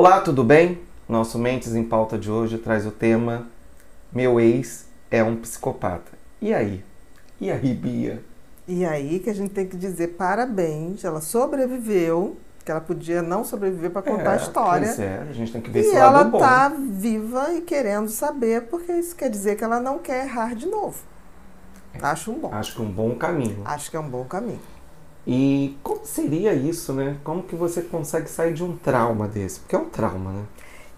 Olá, tudo bem? Nosso Mentes em Pauta de hoje traz o tema Meu ex é um psicopata. E aí? E aí, Bia? E aí que a gente tem que dizer parabéns, ela sobreviveu, que ela podia não sobreviver para contar é, a história. Pois é, a gente tem que ver e esse ela bom. tá viva e querendo saber, porque isso quer dizer que ela não quer errar de novo. Acho um bom. Acho que um bom caminho. Acho que é um bom caminho. E como seria isso, né? Como que você consegue sair de um trauma desse? Porque é um trauma, né?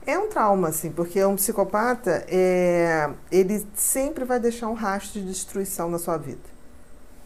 É um trauma, assim, porque um psicopata, é, ele sempre vai deixar um rastro de destruição na sua vida.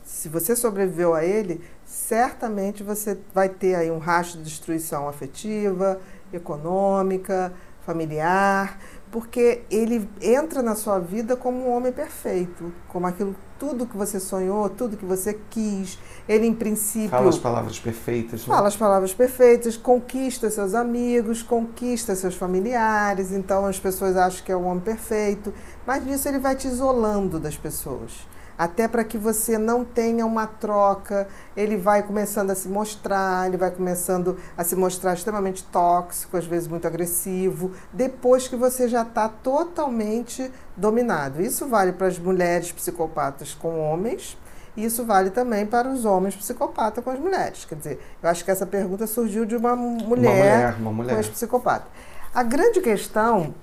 Se você sobreviveu a ele, certamente você vai ter aí um rastro de destruição afetiva, econômica, familiar, porque ele entra na sua vida como um homem perfeito, como aquilo tudo que você sonhou, tudo que você quis. Ele, em princípio. Fala as palavras perfeitas. Né? Fala as palavras perfeitas, conquista seus amigos, conquista seus familiares. Então as pessoas acham que é o homem perfeito. Mas nisso ele vai te isolando das pessoas até para que você não tenha uma troca. Ele vai começando a se mostrar, ele vai começando a se mostrar extremamente tóxico, às vezes muito agressivo, depois que você já está totalmente dominado. Isso vale para as mulheres psicopatas com homens. E isso vale também para os homens psicopatas com as mulheres. Quer dizer, eu acho que essa pergunta surgiu de uma mulher, uma mulher, uma mulher. com as psicopatas. A grande questão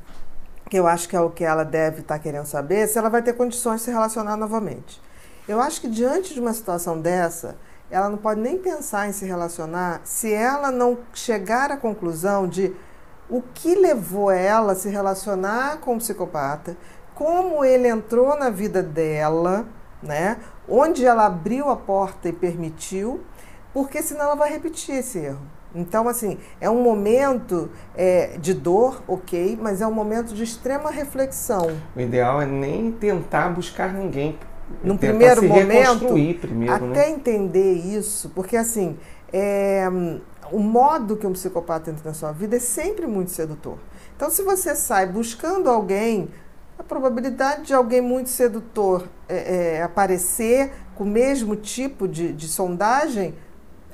que eu acho que é o que ela deve estar tá querendo saber, se ela vai ter condições de se relacionar novamente. Eu acho que diante de uma situação dessa, ela não pode nem pensar em se relacionar se ela não chegar à conclusão de o que levou ela a se relacionar com o psicopata, como ele entrou na vida dela, né? Onde ela abriu a porta e permitiu, porque senão ela vai repetir esse erro. Então, assim, é um momento é, de dor, ok, mas é um momento de extrema reflexão. O ideal é nem tentar buscar ninguém. Num primeiro momento, primeiro, até né? entender isso, porque assim, é, o modo que um psicopata entra na sua vida é sempre muito sedutor. Então, se você sai buscando alguém, a probabilidade de alguém muito sedutor é, é, aparecer com o mesmo tipo de, de sondagem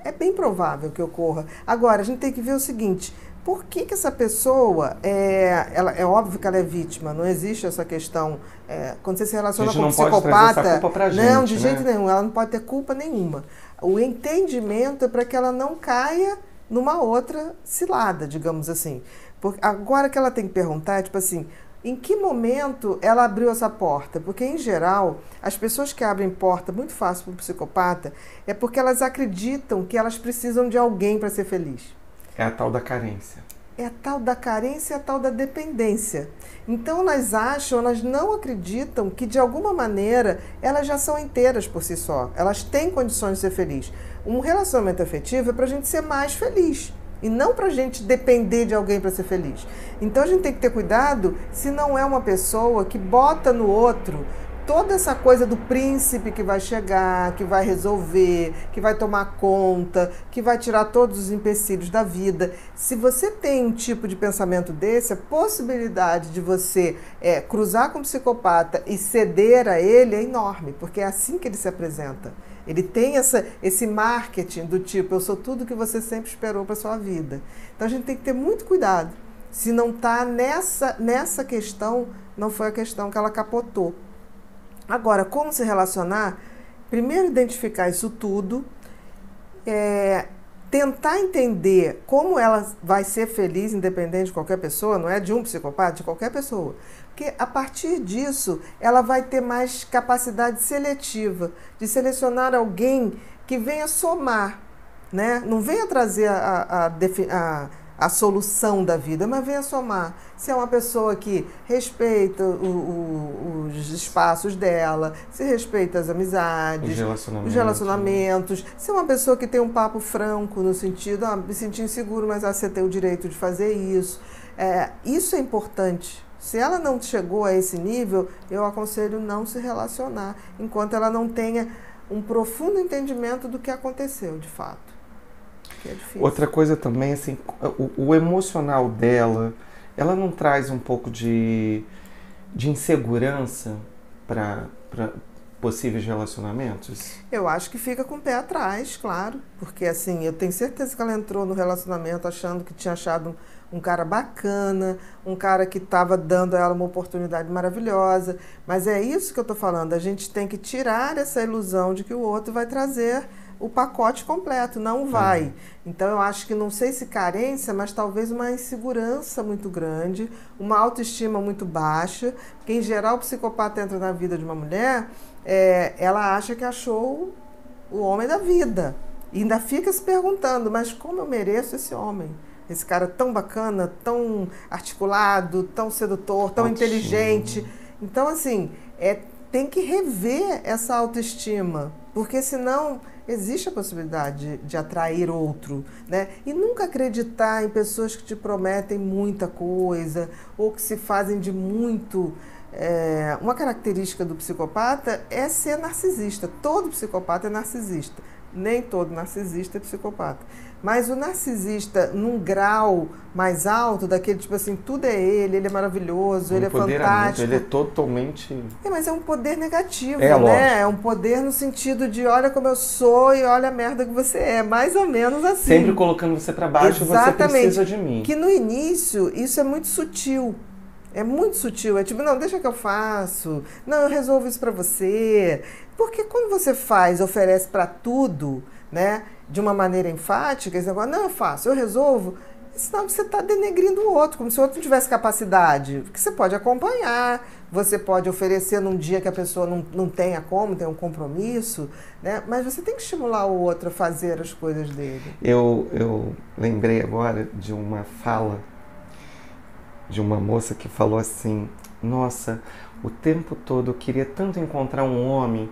é bem provável que ocorra. Agora, a gente tem que ver o seguinte: por que, que essa pessoa é, ela, é óbvio que ela é vítima, não existe essa questão. É, quando você se relaciona com um psicopata. Gente, não, de né? jeito nenhum, ela não pode ter culpa nenhuma. O entendimento é para que ela não caia numa outra cilada, digamos assim. Porque agora que ela tem que perguntar, é tipo assim, em que momento ela abriu essa porta? Porque, em geral, as pessoas que abrem porta muito fácil para o psicopata é porque elas acreditam que elas precisam de alguém para ser feliz. É a tal da carência. É a tal da carência, é a tal da dependência. Então, elas acham, elas não acreditam que, de alguma maneira, elas já são inteiras por si só. Elas têm condições de ser felizes. Um relacionamento afetivo é para a gente ser mais feliz e não para a gente depender de alguém para ser feliz. Então a gente tem que ter cuidado se não é uma pessoa que bota no outro toda essa coisa do príncipe que vai chegar, que vai resolver, que vai tomar conta, que vai tirar todos os empecilhos da vida. Se você tem um tipo de pensamento desse, a possibilidade de você é, cruzar com um psicopata e ceder a ele é enorme, porque é assim que ele se apresenta. Ele tem essa, esse marketing do tipo, eu sou tudo que você sempre esperou para sua vida. Então a gente tem que ter muito cuidado. Se não está nessa, nessa questão, não foi a questão que ela capotou. Agora, como se relacionar? Primeiro, identificar isso tudo, é, tentar entender como ela vai ser feliz, independente de qualquer pessoa, não é de um psicopata, de qualquer pessoa. Porque a partir disso, ela vai ter mais capacidade seletiva de selecionar alguém que venha somar, né? Não venha trazer a, a, a, a solução da vida, mas venha somar. Se é uma pessoa que respeita o, o, os espaços dela, se respeita as amizades, os relacionamentos, os relacionamentos se é uma pessoa que tem um papo franco no sentido, ah, me senti inseguro, mas ah, você tem o direito de fazer isso. É, isso é importante se ela não chegou a esse nível, eu aconselho não se relacionar, enquanto ela não tenha um profundo entendimento do que aconteceu de fato. Que é difícil. Outra coisa também, assim, o, o emocional dela, ela não traz um pouco de, de insegurança para possíveis relacionamentos? Eu acho que fica com o pé atrás, claro, porque assim, eu tenho certeza que ela entrou no relacionamento achando que tinha achado um cara bacana, um cara que estava dando a ela uma oportunidade maravilhosa. Mas é isso que eu estou falando. A gente tem que tirar essa ilusão de que o outro vai trazer o pacote completo, não vai. Uhum. Então eu acho que não sei se carência, mas talvez uma insegurança muito grande, uma autoestima muito baixa, porque em geral o psicopata entra na vida de uma mulher, é, ela acha que achou o homem da vida. E ainda fica se perguntando, mas como eu mereço esse homem? Esse cara tão bacana, tão articulado, tão sedutor, tão autoestima. inteligente. Então, assim, é, tem que rever essa autoestima, porque senão existe a possibilidade de, de, atrair outro, né? E nunca acreditar em pessoas que te prometem muita coisa ou que se fazem de muito. É, uma característica do psicopata é ser narcisista. Todo psicopata é narcisista. Nem todo narcisista é psicopata. Mas o narcisista, num grau mais alto, daquele tipo assim, tudo é ele, ele é maravilhoso, um ele é fantástico. Ele é totalmente. É, mas é um poder negativo, é, né? Lógico. É um poder no sentido de olha como eu sou e olha a merda que você é. Mais ou menos assim. Sempre colocando você para baixo, Exatamente. você precisa de mim. Que no início isso é muito sutil. É muito sutil, é tipo, não, deixa que eu faço. Não, eu resolvo isso para você. Porque quando você faz, oferece para tudo, né, de uma maneira enfática, esse negócio, não, eu faço, eu resolvo, que você está denegrindo o outro, como se o outro não tivesse capacidade. Porque você pode acompanhar, você pode oferecer num dia que a pessoa não, não tenha como, tem um compromisso, né? mas você tem que estimular o outro a fazer as coisas dele. Eu, eu lembrei agora de uma fala de uma moça que falou assim: Nossa, o tempo todo eu queria tanto encontrar um homem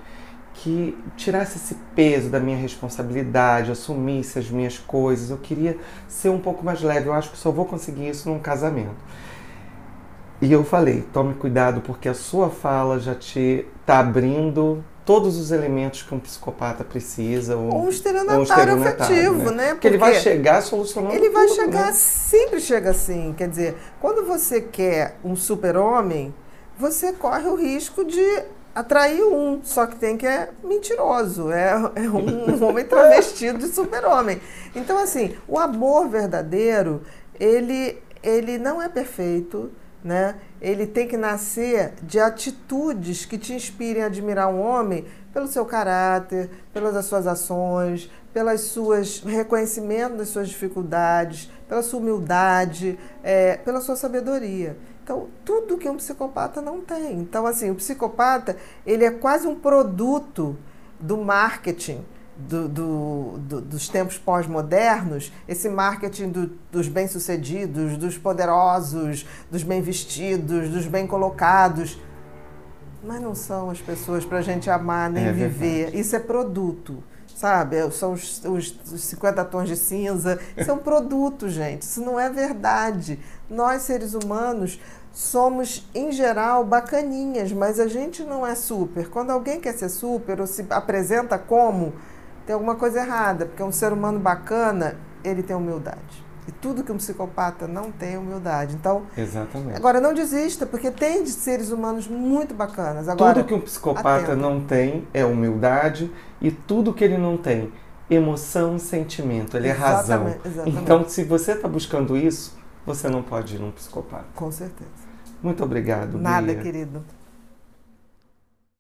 que tirasse esse peso da minha responsabilidade, assumisse as minhas coisas. Eu queria ser um pouco mais leve. Eu acho que só vou conseguir isso num casamento. E eu falei: tome cuidado, porque a sua fala já te está abrindo todos os elementos que um psicopata precisa. Ou um estelionatário um afetivo, né? né? Porque, ele vai chegar solucionando Ele vai tudo, chegar, né? sempre chega assim. Quer dizer, quando você quer um super-homem, você corre o risco de atrair um, só que tem que é mentiroso, é, é um homem travestido de super-homem. Então, assim, o amor verdadeiro, ele, ele não é perfeito, né? Ele tem que nascer de atitudes que te inspirem a admirar um homem pelo seu caráter, pelas suas ações, pelas suas reconhecimento das suas dificuldades, pela sua humildade, é, pela sua sabedoria. Então, tudo que um psicopata não tem. Então, assim, o psicopata, ele é quase um produto do marketing do, do, do, dos tempos pós-modernos, esse marketing dos bem-sucedidos, dos poderosos, dos bem-vestidos, dos bem colocados. Mas não são as pessoas para a gente amar nem é viver. Verdade. Isso é produto sabe? São os, os, os 50 tons de cinza. São produtos, gente. Isso não é verdade. Nós, seres humanos, somos, em geral, bacaninhas, mas a gente não é super. Quando alguém quer ser super ou se apresenta como, tem alguma coisa errada, porque um ser humano bacana, ele tem humildade. E tudo que um psicopata não tem é humildade. Então, Exatamente. agora não desista, porque tem seres humanos muito bacanas. Agora, tudo que um psicopata não tem é humildade e tudo que ele não tem, emoção sentimento, ele exatamente, é razão. Exatamente. Então, se você está buscando isso, você não pode ir num psicopata. Com certeza. Muito obrigado. Nada, Bia. querido.